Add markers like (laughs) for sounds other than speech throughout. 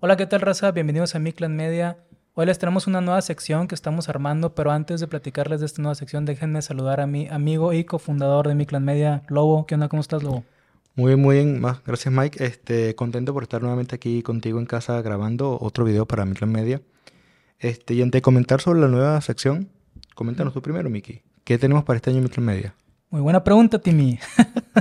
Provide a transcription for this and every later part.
Hola, ¿qué tal, raza? Bienvenidos a Miclan Media. Hoy les tenemos una nueva sección que estamos armando, pero antes de platicarles de esta nueva sección, déjenme saludar a mi amigo y cofundador de Miclan Media, Lobo. ¿Qué onda? ¿Cómo estás, Lobo? Muy bien, muy bien. Más, gracias, Mike. Este, contento por estar nuevamente aquí contigo en casa grabando otro video para Miclan Media. Este, y antes de comentar sobre la nueva sección, coméntanos tú primero, Miki. ¿Qué tenemos para este año en Miclan Media? Muy buena pregunta, Timmy.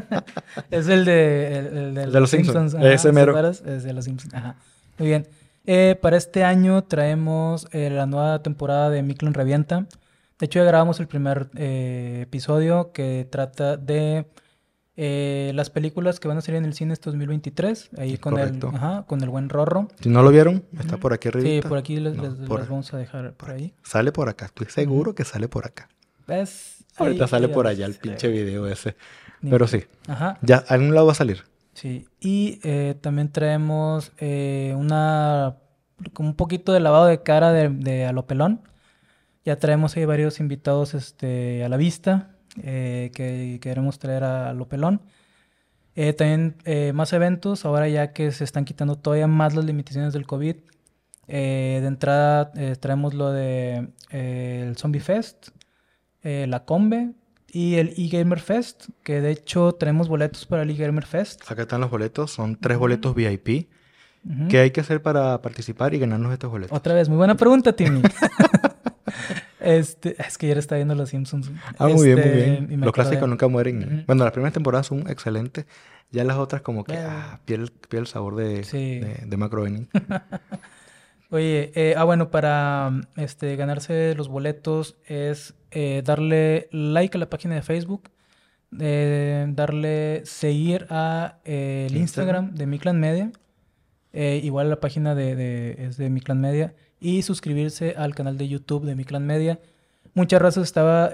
(laughs) es el de, el, de, los Simpsons. Ese mero. Es de los Simpsons. Ajá. Muy bien. Eh, para este año traemos eh, la nueva temporada de Miclan Revienta. De hecho, ya grabamos el primer eh, episodio que trata de las películas que van a salir en el cine este 2023. Ahí con el, con el buen Rorro. Si no lo vieron, está por aquí arriba. Sí, por aquí les, vamos a dejar por, ahí. Sale por acá, estoy seguro que sale por acá. ¿Ves? Ahorita sale por allá el pinche video ese. Pero sí. Ajá. Ya, a algún lado va a salir. Sí, y eh, también traemos eh, una un poquito de lavado de cara de, de Alopelón. Ya traemos ahí varios invitados este, a la vista eh, que queremos traer a Alopelón. también más eventos, ahora ya que se están quitando todavía más las limitaciones del COVID. de entrada traemos lo de el Zombie Fest, la Combe, y el eGamer Fest, que de hecho tenemos boletos para el eGamer Fest. Acá están los boletos, son tres boletos VIP. ¿Qué hay que hacer para participar y ganarnos estos boletos? Otra vez, muy buena pregunta, Timmy. (laughs) este, es que ya está viendo los Simpsons. Ah, muy bien, muy este, bien. Los clásicos nunca mueren. Bueno, las primeras temporadas son excelentes. Ya las otras como que ah, piel, el sabor de, de, de Macro (laughs) Oye, eh, ah, bueno, para este, ganarse los boletos es eh, darle like a la página de Facebook, eh, darle seguir a el Instagram de Miclan Media, igual la página de, es de Miclan Media, y suscribirse al canal de YouTube de Miclan Media. Muchas razas estaba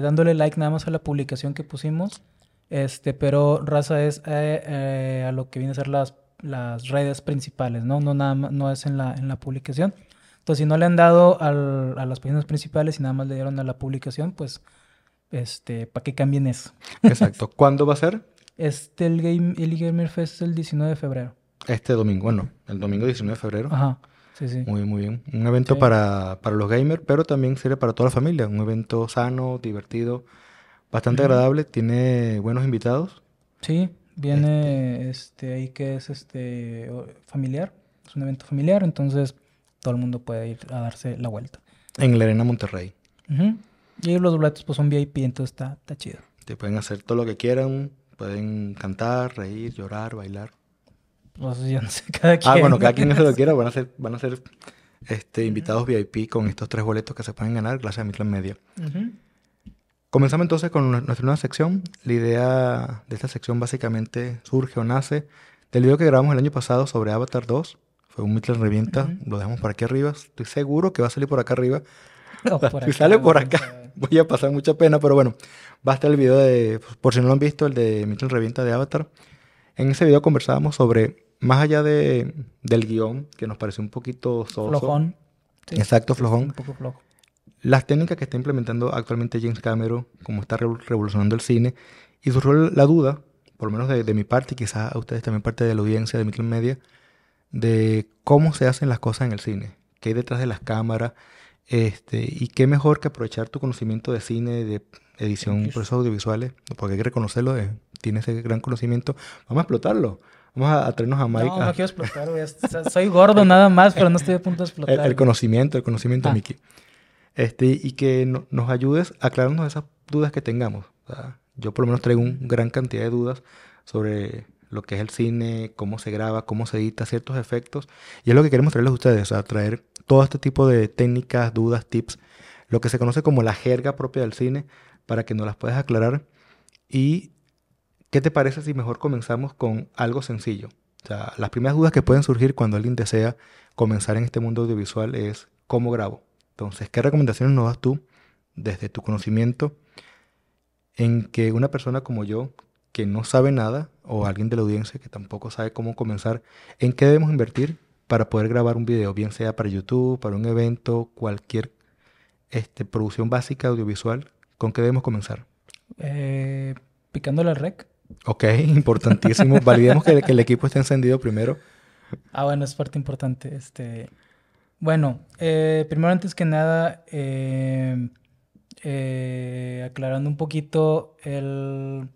dándole like nada más a la publicación que pusimos, este, pero raza es a lo que viene a ser las las redes principales, ¿no? No, nada no es en la, en la publicación. Entonces, si no le han dado al, a las páginas principales y nada más le dieron a la publicación, pues, este, para que cambien eso. (laughs) Exacto. ¿Cuándo va a ser? Este, el, Game, el Gamer Fest es el 19 de febrero. Este domingo, bueno, el domingo 19 de febrero. Ajá. Sí, sí. Muy, muy bien. Un evento para, para, los gamers, pero también sirve para toda la familia. Un evento sano, divertido, bastante agradable. Tiene buenos invitados. Sí. Viene este. ahí que es este familiar, es un evento familiar, entonces todo el mundo puede ir a darse la vuelta. En la Arena Monterrey. Y los boletos pues son VIP, entonces está, está chido. Te pueden hacer todo lo que quieran, pueden cantar, reír, llorar, bailar. Pues yo no sé, (laughs) cada quien. Ah, bueno, cada quien se lo quiera, van a ser, van a ser este, invitados VIP con estos tres boletos que se pueden ganar gracias a Mitlan Media. Comenzamos entonces con nuestra nueva sección. La idea de esta sección básicamente surge o nace del video que grabamos el año pasado sobre Avatar 2. Fue un Mitchell Revienta, lo dejamos por aquí arriba. Estoy seguro que va a salir por acá arriba. (laughs) (laughs) si sale por acá, (laughs) voy a pasar mucha pena, pero bueno, va a estar el video de, por si no lo han visto, el de Mitchell Revienta de Avatar. En ese video conversábamos sobre, más allá de, del guion, que nos pareció un poquito soso. Flojón. Exacto, flojón. Un poco flojo las técnicas que está implementando actualmente James Cameron, como está revolucionando el cine, y surgió la duda, por lo menos de, mi parte, y quizás a ustedes también parte de la audiencia de Mittel Media, de cómo se hacen las cosas en el cine, qué hay detrás de las cámaras, este, y qué mejor que aprovechar tu conocimiento de cine, de edición, procesos audiovisuales, porque hay que reconocerlo, eh, tiene ese gran conocimiento, vamos a explotarlo. Vamos a, traernos a Mike. No, no quiero explotar, soy gordo nada más, pero no estoy a punto de (laughs) explotar. El, conocimiento, el conocimiento, ah. Mickey este, y que nos ayudes a aclararnos esas dudas que tengamos. yo por lo menos traigo una gran cantidad de dudas sobre lo que es el cine, cómo se graba, cómo se edita, ciertos efectos. Y es lo que queremos traerles a ustedes, a traer todo este tipo de técnicas, dudas, tips, lo que se conoce como la jerga propia del cine, para que nos las puedas aclarar. Y, ¿qué te parece si mejor comenzamos con algo sencillo? O sea, las primeras dudas que pueden surgir cuando alguien desea comenzar en este mundo audiovisual es cómo grabo. Entonces, ¿qué recomendaciones nos das tú desde tu conocimiento en que una persona como yo, que no sabe nada, o alguien de la audiencia que tampoco sabe cómo comenzar, ¿en qué debemos invertir para poder grabar un video, bien sea para YouTube, para un evento, cualquier este, producción básica audiovisual? ¿Con qué debemos comenzar? Eh, picando la rec. Ok, (laughs) importantísimo. Validemos que, que, el equipo esté encendido primero. Ah, bueno, es parte importante. Este, bueno, eh, primero antes que nada, eh, aclarando un poquito el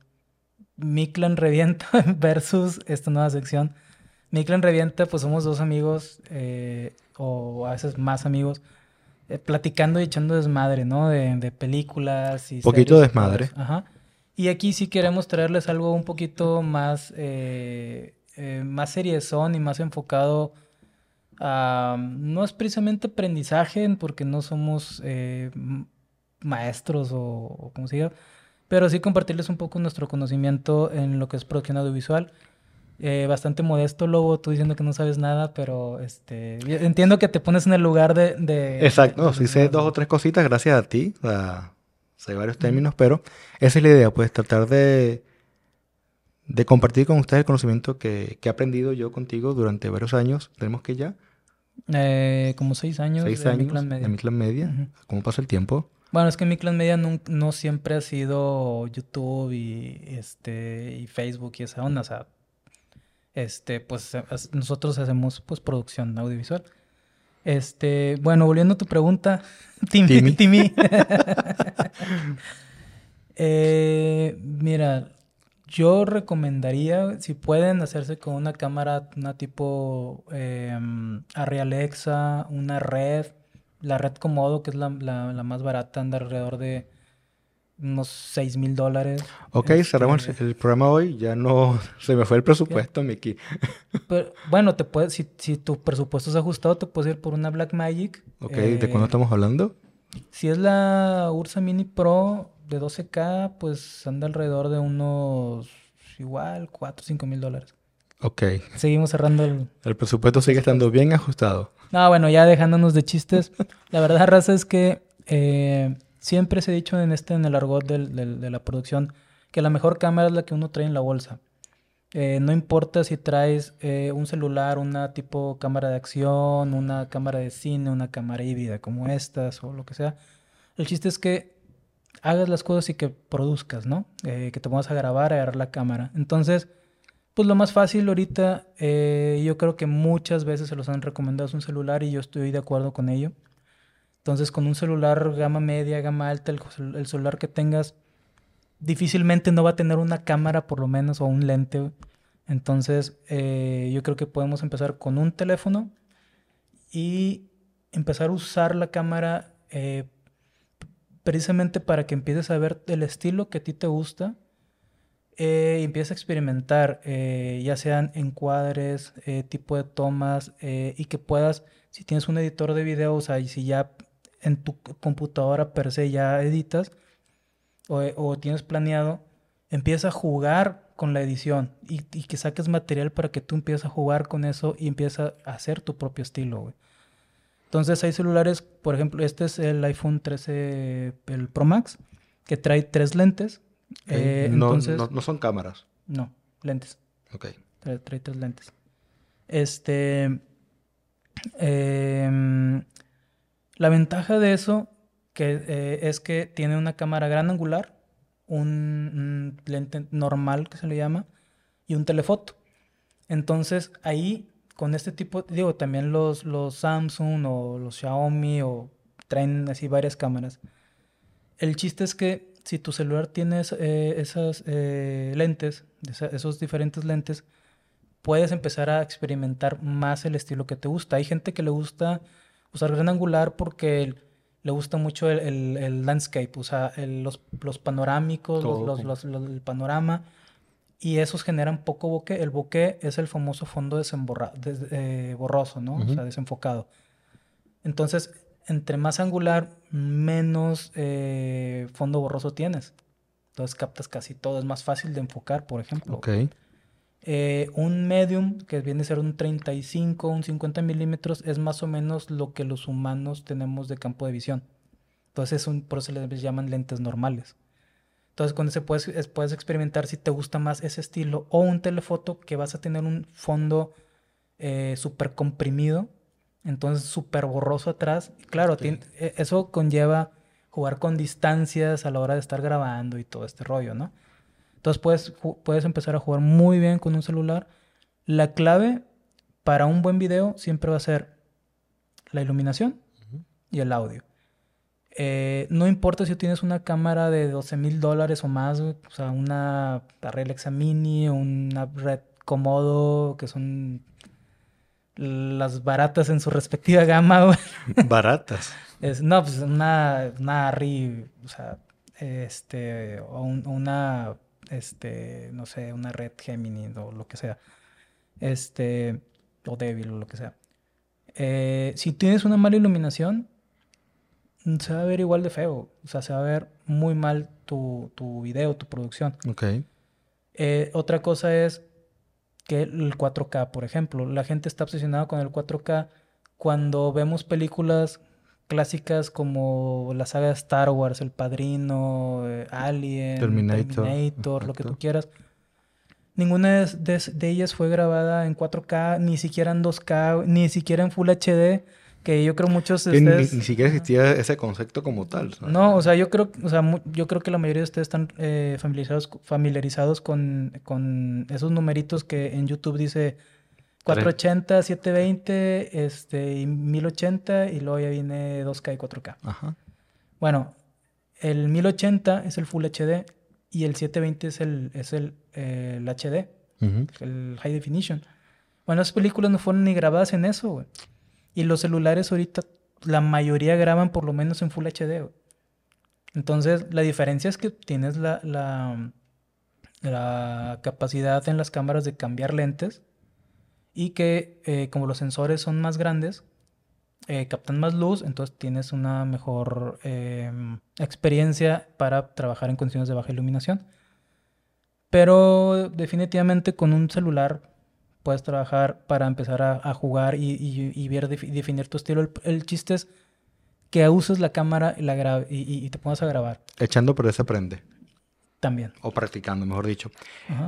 Miklan Revienta (laughs) versus esta nueva sección. Miklan Revienta, pues somos dos amigos, o a veces más amigos, platicando y echando desmadre, ¿no? De, películas y... Poquito desmadre. Ajá. Y aquí sí queremos traerles algo un poquito más, más seriezón y más enfocado no es precisamente aprendizaje, porque no somos eh, maestros o, como se diga, pero sí compartirles un poco nuestro conocimiento en lo que es producción audiovisual. Eh, bastante modesto, Lobo, tú diciendo que no sabes nada, pero este entiendo que te pones en el lugar de... Exacto, no, sí sé dos o tres cositas gracias a ti, sé varios términos, pero esa es la idea, pues tratar de, de compartir con ustedes el conocimiento que, que he aprendido yo contigo durante varios años. Tenemos que ya eh, como seis años. Seis de años Media. de mi clan media. ¿Cómo pasa el tiempo? Bueno, es que mi clan media no, siempre ha sido YouTube y, este, y Facebook y esa onda. O sea, este, pues nosotros hacemos pues producción audiovisual. Este, bueno, volviendo a tu pregunta, (laughs) Timmy. Timmy. (laughs) eh, mira, yo recomendaría, si pueden, hacerse con una cámara, una tipo eh, Arri Alexa, una red. La red Comodo, que es la, más barata, anda alrededor de unos 6 mil dólares. Ok, cerramos este, el programa hoy. Ya no (laughs) se me fue el presupuesto, Miki. (laughs) bueno, te puedes, si, si, tu presupuesto es ajustado, te puedes ir por una Black Magic. Ok, ¿de cuándo eh, estamos hablando? Si es la Ursa Mini Pro, de 12K, pues anda alrededor de unos igual 4 o 5 mil dólares. Ok. Seguimos cerrando el... El presupuesto sigue estando bien ajustado. No, bueno, ya dejándonos de chistes. (laughs) la verdad, Raza, es que eh, siempre se ha dicho en este, en el argot de la producción, que la mejor cámara es la que uno trae en la bolsa. Eh, no importa si traes eh, un celular, una tipo cámara de acción, una cámara de cine, una cámara híbrida como estas o lo que sea. El chiste es que hagas las cosas y que produzcas, ¿no? Eh, que te pongas a grabar, a agarrar la cámara. Entonces, pues lo más fácil ahorita, eh, yo creo que muchas veces se los han recomendado es un celular y yo estoy de acuerdo con ello. Entonces, con un celular gama media, gama alta, el, celular que tengas, difícilmente no va a tener una cámara por lo menos o un lente. Entonces, eh, yo creo que podemos empezar con un teléfono y empezar a usar la cámara precisamente para que empieces a ver el estilo que a ti te gusta eh, y empieces a experimentar, eh, ya sean encuadres, eh, tipo de tomas, y que puedas, si tienes un editor de video, o sea, y si ya en tu computadora per se ya editas o, tienes planeado, empieza a jugar con la edición y, que saques material para que tú empieces a jugar con eso y empieces a hacer tu propio estilo, güey. Entonces hay celulares, por ejemplo, este es el iPhone 13, el Pro Max, que trae tres lentes. Eh, no, no, son cámaras. No, lentes. Ok. Trae, tres lentes. Este. Em, la ventaja de eso que, eh, es que tiene una cámara gran angular, un lente normal que se le llama, y un telefoto. Entonces ahí con este tipo, digo, también los, los Samsung o los Xiaomi o traen así varias cámaras. El chiste es que si tu celular tiene eh, esas eh, lentes, esos diferentes lentes, puedes empezar a experimentar más el estilo que te gusta. Hay gente que le gusta usar gran angular porque le gusta mucho el, landscape, o sea, los, los, panorámicos, los, el panorama y esos generan poco bokeh. El bokeh es el famoso fondo eh, borroso, ¿no? O sea, desenfocado. Entonces, entre más angular, menos eh, fondo borroso tienes. Entonces captas casi todo. Es más fácil de enfocar, por ejemplo. Ok. Eh, un medium, que viene a ser un 35, un 50 milímetros, es más o menos lo que los humanos tenemos de campo de visión. Entonces, un, por eso les llaman lentes normales. Entonces con ese puedes, puedes experimentar si te gusta más ese estilo o un telefoto que vas a tener un fondo eh, súper comprimido, entonces súper borroso atrás. Claro, e, eso conlleva jugar con distancias a la hora de estar grabando y todo este rollo, ¿no? Entonces puedes, puedes empezar a jugar muy bien con un celular. La clave para un buen video siempre va a ser la iluminación y el audio. Eh, no importa si tienes una cámara de 12 mil dólares o más, o sea, una Alexa Mini, una Red Komodo, que son las baratas en su respectiva gama. (laughs) Baratas. Es, no, pues una, una RI, o sea, este, o una, este, no sé, una red Gemini o lo que sea. Este, o débil o lo que sea. Eh, si tienes una mala iluminación, se va a ver igual de feo. O sea, se va a ver muy mal tu, tu video, tu producción. Ok. Eh, otra cosa es que el 4K, por ejemplo. La gente está obsesionada con el 4K cuando vemos películas clásicas como la saga de Star Wars, El Padrino, eh, Alien, Terminator, lo que tú quieras. Ninguna de, ellas fue grabada en 4K, ni siquiera en 2K, ni siquiera en Full HD que yo creo muchos de ustedes... Ni, siquiera existía ese concepto como tal. No, o sea, yo creo, o sea, yo creo que la mayoría de ustedes están eh, familiarizados, familiarizados con, con esos numeritos que en YouTube dice 480, 720, este, y 1080 y luego ya viene 2K y 4K. Ajá. Bueno, el 1080 es el Full HD y el 720 es el, es el, HD, el High Definition. Bueno, esas películas no fueron ni grabadas en eso, güey. Y los celulares ahorita, la mayoría graban por lo menos en Full HD. Entonces, la diferencia es que tienes la, la, capacidad en las cámaras de cambiar lentes y que eh, como los sensores son más grandes, eh, captan más luz, entonces tienes una mejor em, experiencia para trabajar en condiciones de baja iluminación. Pero definitivamente con un celular puedes trabajar para empezar a, jugar y, ver, definir tu estilo. El, chiste es que uses la cámara y, la y, te pongas a grabar. Echando por ese aprende. También. O practicando, mejor dicho.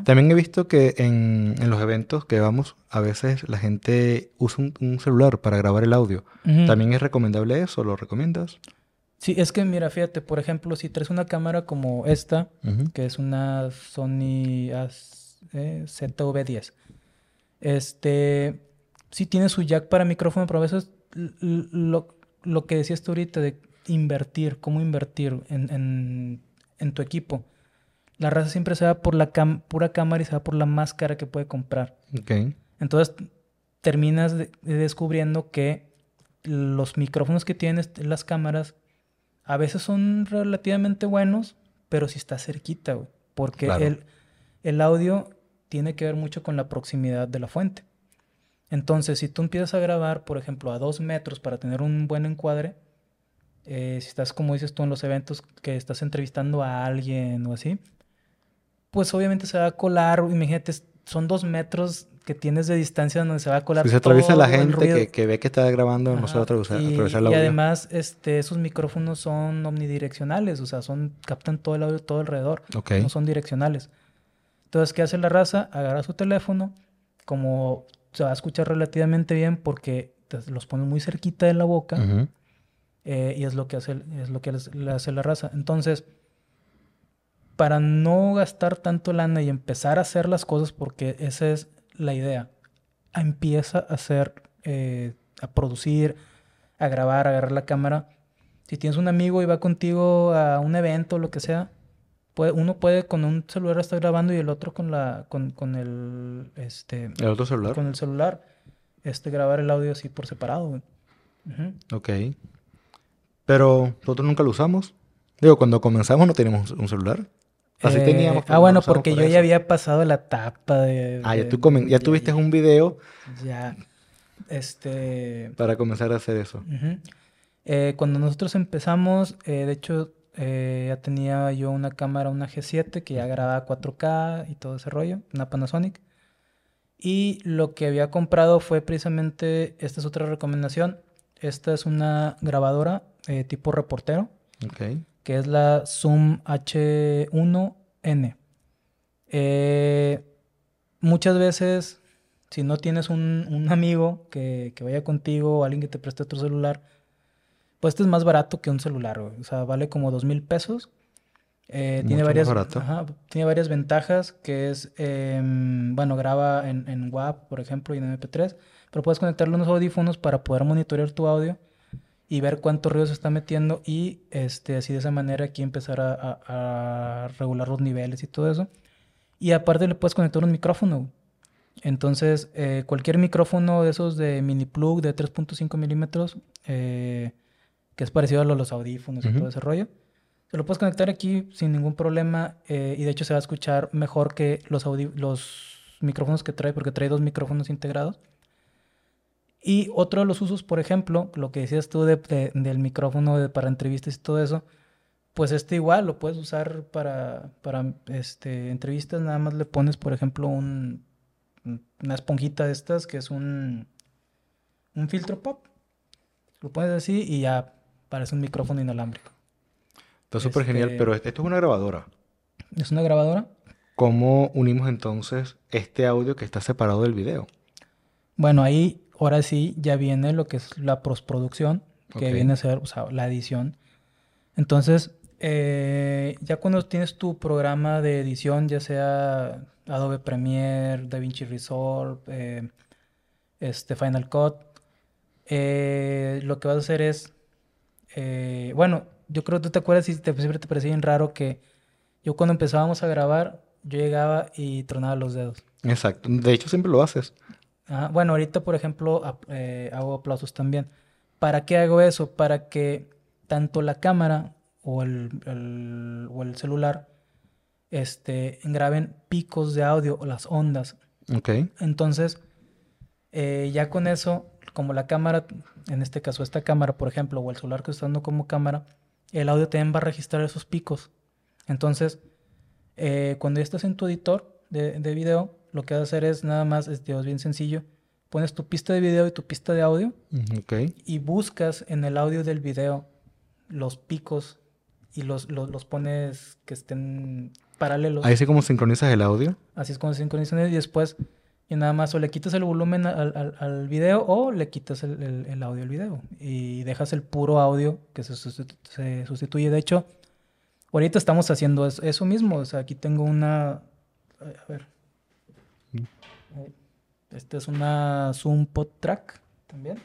También he visto que en, los eventos que vamos, a veces la gente usa un, celular para grabar el audio. ¿También es recomendable eso? ¿Lo recomiendas? Sí, es que mira, fíjate, por ejemplo, si traes una cámara como esta, que es una Sony ZV-10, este, sí tiene su jack para micrófono, pero a veces lo, lo que decías tú ahorita de invertir, cómo invertir en, en, tu equipo. La raza siempre se va por la pura cámara y se va por la máscara que puede comprar. Okay. Entonces terminas descubriendo que los micrófonos que tienes, las cámaras, a veces son relativamente buenos, pero si está cerquita, güey. Porque el, el audio tiene que ver mucho con la proximidad de la fuente. Entonces, si tú empiezas a grabar, por ejemplo, a dos metros para tener un buen encuadre, eh, si estás, como dices tú, en los eventos que estás entrevistando a alguien o así, pues obviamente se va a colar, imagínate, son dos metros que tienes de distancia donde se va a colar. Si se atraviesa la gente que, ve que está grabando, no se va a atravesar, y, audio. Y además, este, esos micrófonos son omnidireccionales, o sea, son, captan todo el audio todo alrededor. No son direccionales. Entonces, ¿qué hace la raza? Agarra su teléfono, como se va a escuchar relativamente bien porque los pone muy cerquita de la boca eh, y es lo que hace, es lo que le hace la raza. Entonces, para no gastar tanto lana y empezar a hacer las cosas, porque esa es la idea, empieza a hacer, eh, a producir, a grabar, a agarrar la cámara. Si tienes un amigo y va contigo a un evento o lo que sea, uno puede con un celular estar grabando y el otro con la con, con el este el otro celular con el celular este grabar el audio así por separado Ok. pero nosotros nunca lo usamos digo cuando comenzamos no teníamos un celular. Así eh, teníamos ah bueno porque yo ya había pasado la etapa de ah ya tú ya tuviste un video. Ya este para comenzar a hacer eso. eh, cuando nosotros empezamos eh, de hecho eh, ya tenía yo una cámara, una G7 que ya grababa 4K y todo ese rollo, una Panasonic. Y lo que había comprado fue precisamente, esta es otra recomendación, esta es una grabadora eh, tipo reportero, que es la Zoom H1N. Eh, muchas veces, si no tienes un, amigo que, que, vaya contigo o alguien que te preste otro celular, pues este es más barato que un celular, O sea, vale como dos mil pesos. Eh, tiene varias, tiene varias ventajas, que es, em, bueno, graba en, en WAP, por ejemplo, y en MP3, pero puedes conectarle unos audífonos para poder monitorear tu audio y ver cuánto ruido se está metiendo y este, así de esa manera aquí empezar a, a regular los niveles y todo eso. Y aparte le puedes conectar un micrófono. Entonces, eh, cualquier micrófono de esos de mini plug de 3.5 milímetros, eh, que es parecido a los audífonos y todo ese rollo, se lo puedes conectar aquí sin ningún problema eh, y de hecho se va a escuchar mejor que los, los micrófonos que trae, porque trae dos micrófonos integrados. Y otro de los usos, por ejemplo, lo que decías tú del micrófono para entrevistas y todo eso, pues este igual lo puedes usar para, para este, entrevistas, nada más le pones, por ejemplo, un, una esponjita de estas que es un, un filtro pop. Lo pones así y ya parece un micrófono inalámbrico. Está súper genial, este pero esto es una grabadora. ¿Es una grabadora? ¿Cómo unimos entonces este audio que está separado del video? Bueno, ahí ahora sí ya viene lo que es la postproducción, que viene a ser o sea, la edición. Entonces, eh, ya cuando tienes tu programa de edición, ya sea Adobe Premiere, DaVinci Resolve, eh, este Final Cut, eh, lo que vas a hacer es, bueno, yo creo que tú te acuerdas y te, siempre te parecía bien raro que yo cuando empezábamos a grabar, yo llegaba y tronaba los dedos. Exacto, de hecho siempre lo haces. Ah, bueno, ahorita por ejemplo hago aplausos también. ¿Para qué hago eso? Para que tanto la cámara o el, o el celular este, graben picos de audio o las ondas. Ok. Entonces, eh, ya con eso, como la cámara, en este caso esta cámara, por ejemplo, o el celular que está dando como cámara, el audio también va a registrar esos picos. Entonces, eh, cuando ya estás en tu editor de, de, video, lo que vas a hacer es nada más, es, es bien sencillo, pones tu pista de video y tu pista de audio okay. y buscas en el audio del video los picos y los, los, pones que estén paralelos. Ahí sí como sincronizas el audio. Así es como sincronizas y después y nada más o le quitas el volumen al, al, video o le quitas el, el, audio al video y dejas el puro audio que se, se sustituye. De hecho, ahorita estamos haciendo eso, mismo. O sea, aquí tengo una... A ver. Esta es una Zoom Pod Track también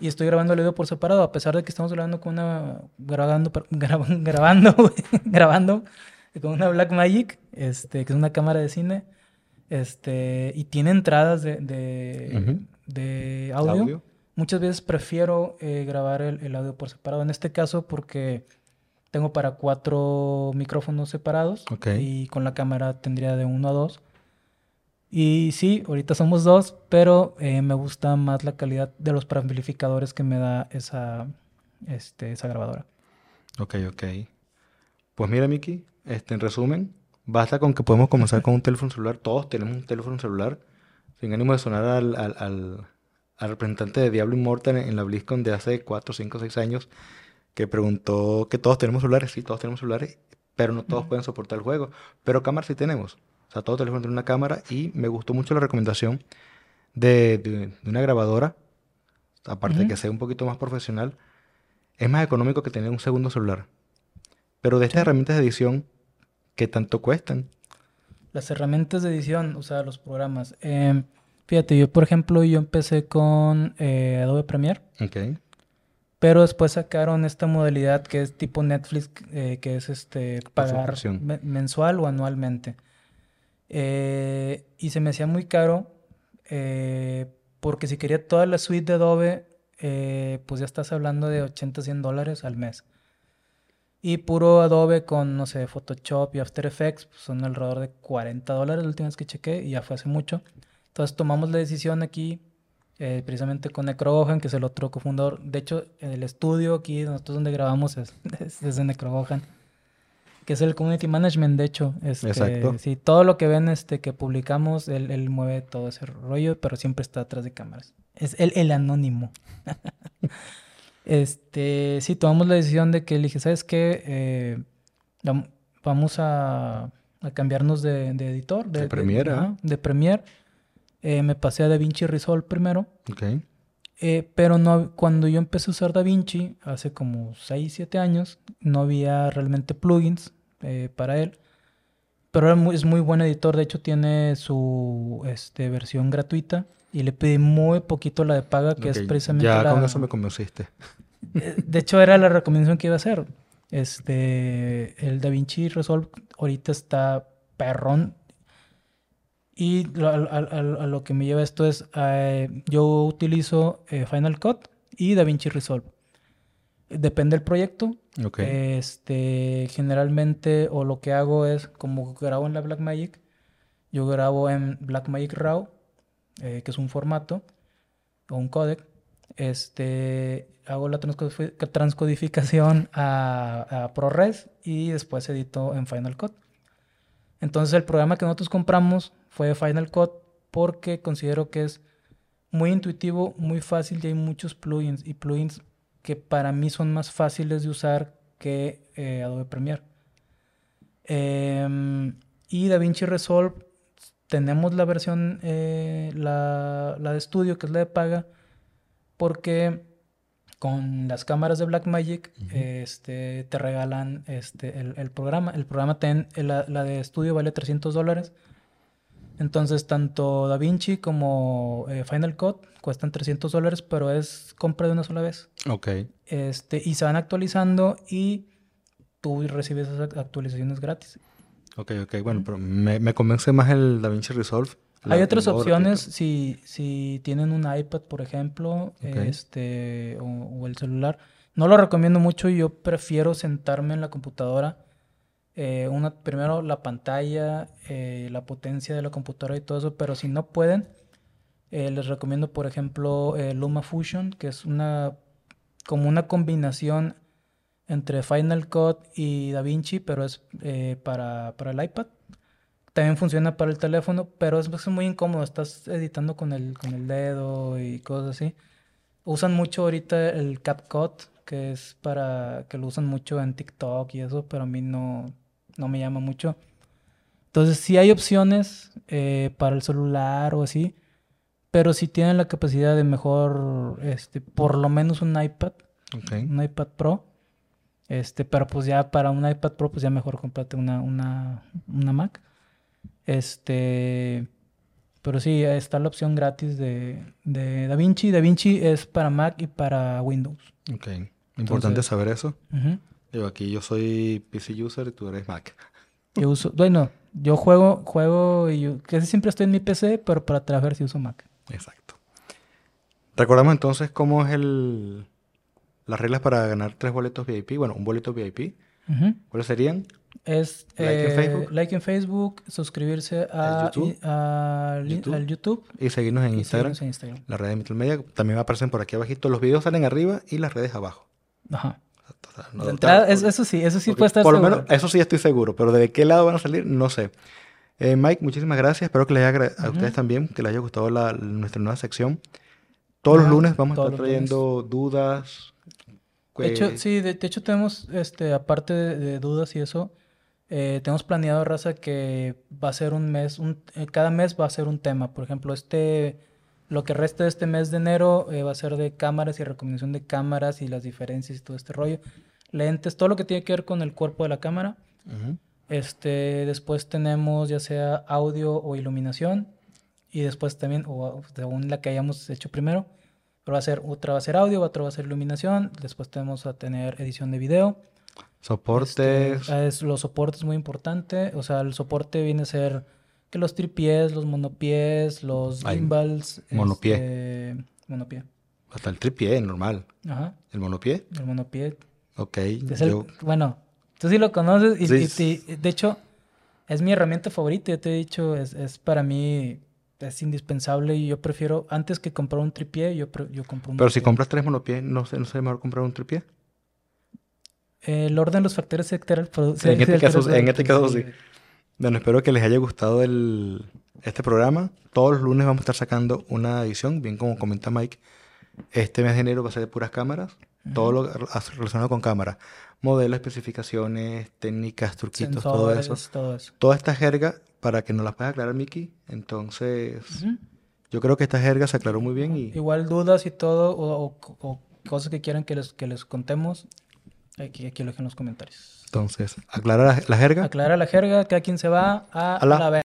y estoy grabando el video por separado, a pesar de que estamos grabando con una. grabando, (laughs) grabando, (laughs) grabando con una Blackmagic, este, que es una cámara de cine, este, y tiene entradas de, de, audio. Muchas veces prefiero eh, grabar el, audio por separado. En este caso, porque tengo para cuatro micrófonos separados y con la cámara tendría de uno a dos. Y sí, ahorita somos dos, pero eh, me gusta más la calidad de los preamplificadores que me da esa, este, esa grabadora. Ok, ok. Pues mira, Miki, este, en resumen, basta con que podemos comenzar con un teléfono celular. Todos tenemos un teléfono celular. Sin ánimo de sonar al, al, al, representante de Diablo Immortal en la BlizzCon de hace 4, 5, 6 años, que preguntó que todos tenemos celulares. Sí, todos tenemos celulares, pero no todos pueden soportar el juego. Pero cámaras sí tenemos sea, todo teléfono tiene una cámara y me gustó mucho la recomendación de, de, una grabadora, aparte de que sea un poquito más profesional, es más económico que tener un segundo celular. Pero de estas herramientas de edición, ¿qué tanto cuestan? Las herramientas de edición, o sea, los programas. Em, fíjate, yo por ejemplo, yo empecé con eh, Adobe Premiere. Ok. Pero después sacaron esta modalidad que es tipo Netflix, eh, que es este pagar mensual o anualmente. Eh, y se me hacía muy caro eh, porque si quería toda la suite de Adobe, pues ya estás hablando de 80, 100 dólares al mes. Y puro Adobe con, no sé, Photoshop y After Effects, pues son alrededor de 40 dólares la última vez que chequé y ya fue hace mucho. Entonces tomamos la decisión aquí, precisamente con Necrogohan, que es el otro cofundador. De hecho, el estudio aquí, nosotros donde grabamos es, (laughs) es de Necrogohan que es el community management, de hecho. Este, Exacto. Sí, todo lo que ven este, que publicamos, él, mueve todo ese rollo, pero siempre está atrás de cámaras. Es el, el anónimo. (laughs) este, sí, tomamos la decisión de que le dije, ¿sabes qué? Eh, vamos a, a, cambiarnos de, editor. De, Premiere. De, Premiere. Eh, me pasé a DaVinci Resolve primero. Ok. Eh, pero no, cuando yo empecé a usar DaVinci, hace como 6, 7 años, no había realmente plugins eh, para él. Pero es muy, es muy buen editor. De hecho, tiene su este, versión gratuita. Y le pedí muy poquito la de paga, que es precisamente Ya la... con eso me convenciste. Eh, De hecho, era la recomendación que iba a hacer. Este, el DaVinci Resolve ahorita está perrón. Y al- al- a, lo que me lleva esto es, eh, yo utilizo eh, Final Cut y DaVinci Resolve. Depende del proyecto. Ok. Este, generalmente, o lo que hago es, como grabo en la Blackmagic, yo grabo en Blackmagic RAW, eh, que es un formato, o un codec. Este, hago la transcodifi- transcodificación (laughs) a, a ProRes y después edito en Final Cut. Entonces, el programa que nosotros compramos fue Final Cut porque considero que es muy intuitivo, muy fácil y hay muchos plugins y plugins que para mí son más fáciles de usar que eh, Adobe Premiere. Em, y DaVinci Resolve, tenemos la versión, eh, la, la de estudio, que es la de paga, porque con las cámaras de Blackmagic este, te regalan este, el, el programa. El programa, ten- la, la de estudio vale 300 dólares. Entonces, tanto DaVinci como eh, Final Cut cuestan 300 dólares, pero es compra de una sola vez. Ok. Este, y se van actualizando y tú recibes esas actualizaciones gratis. Ok, ok. Bueno, pero me, me convence más el DaVinci Resolve. la- Hay otras opciones si, si tienen un iPad, por ejemplo, este, o, o el celular. No lo recomiendo mucho, yo prefiero sentarme en la computadora. eh, una, primero la pantalla, eh, la potencia de la computadora y todo eso, pero si no pueden, eh, les recomiendo, por ejemplo, eh, LumaFusion, que es una como una combinación entre Final Cut y DaVinci, pero es eh, para, para el iPad. También funciona para el teléfono, pero es, es muy incómodo. Estás editando con el, con el dedo y cosas así. Usan mucho ahorita el CapCut, que es para que lo usan mucho en TikTok y eso, pero a mí no, no me llama mucho. Entonces, sí hay opciones eh, para el celular o así, pero si tienen la capacidad de mejor, este, por lo menos un iPad, Ok. un iPad Pro. Este, pero pues ya para un iPad Pro, pues ya mejor cómprate una, una, una Mac. Este, pero sí, está la opción gratis de, de DaVinci. DaVinci es para Mac y para Windows. Ok. Importante Entonces- saber eso. Ujú. Yo aquí yo soy PC user y tú eres Mac. (laughs) Yo uso, bueno, yo juego, juego y yo casi siempre estoy en mi PC, pero para trabajar sí uso Mac. Exacto. Recordamos entonces cómo es el las reglas para ganar tres boletos VIP. Bueno, un boleto VIP. ¿Cuáles serían? Es Like en eh, Facebook. like en Facebook, suscribirse a, YouTube. y- a- YouTube. al YouTube Y seguirnos en y Instagram. seguirnos en Instagram. La red de Metal Media. También aparecen por aquí abajito. Los videos salen arriba y las redes abajo. Ajá. O sea, no- De entrada, es- por- eso sí, eso sí puede estar Por lo menos, eso sí estoy seguro. Pero de qué lado van a salir, no sé. Eh, Mike, muchísimas gracias. Espero que les haya a ustedes también, que les haya gustado la- nuestra nueva sección. Todos los lunes vamos a estar lunes. trayendo dudas. De hecho, sí, de, de hecho tenemos, este, aparte de, de dudas y eso, eh, tenemos planeado, Raza, que va a ser un mes, un, eh, cada mes va a ser un tema. Por ejemplo, este, lo que resta de este mes de enero eh, va a ser de cámaras y recomendación de cámaras y las diferencias y todo este rollo. Lentes, todo lo que tiene que ver con el cuerpo de la cámara. Este, después tenemos ya sea audio o iluminación. Y después también, o según la que hayamos hecho primero. Pero va a ser, otra va a ser audio, otra va a ser iluminación. Después tenemos a tener edición de video. Soportes. Este, es, los soportes muy importante. O sea, el soporte viene a ser que los tripiés, los monopiés, los Ay, gimbals. monopié. este, monopié. Hasta el tripié, normal. Ajá, El monopié. el monopié. Ok. Es el- yo- bueno, tú sí lo conoces y, Sí. y- y- de hecho es mi herramienta favorita, ya te he dicho, es, es para mí es indispensable y yo prefiero, antes que comprar un tripié, yo, yo compro un Pero si compras tres monopiés, ¿no, ¿no sería mejor comprar un tripié? El orden de los factores sectores produ- En este caso- en este caso sí. Bueno, espero que les haya gustado el, este programa. Todos los lunes vamos a estar sacando una edición, bien como comenta Mike. Este mes de enero va a ser de puras cámaras. Todo lo relacionado con cámara. Modelos, especificaciones, técnicas, truquitos, todo eso. Sensores, todo eso. Toda esta jerga, para que nos las pueda aclarar Miki. Entonces, Ujú. yo creo que esta jerga se aclaró muy bien y Igual dudas y todo, o, o- o cosas que quieran que les, que les contemos, aquí, aquí lo dejen en los comentarios. Entonces, aclara la, jerga. Aclara la jerga, cada quien se va a, la,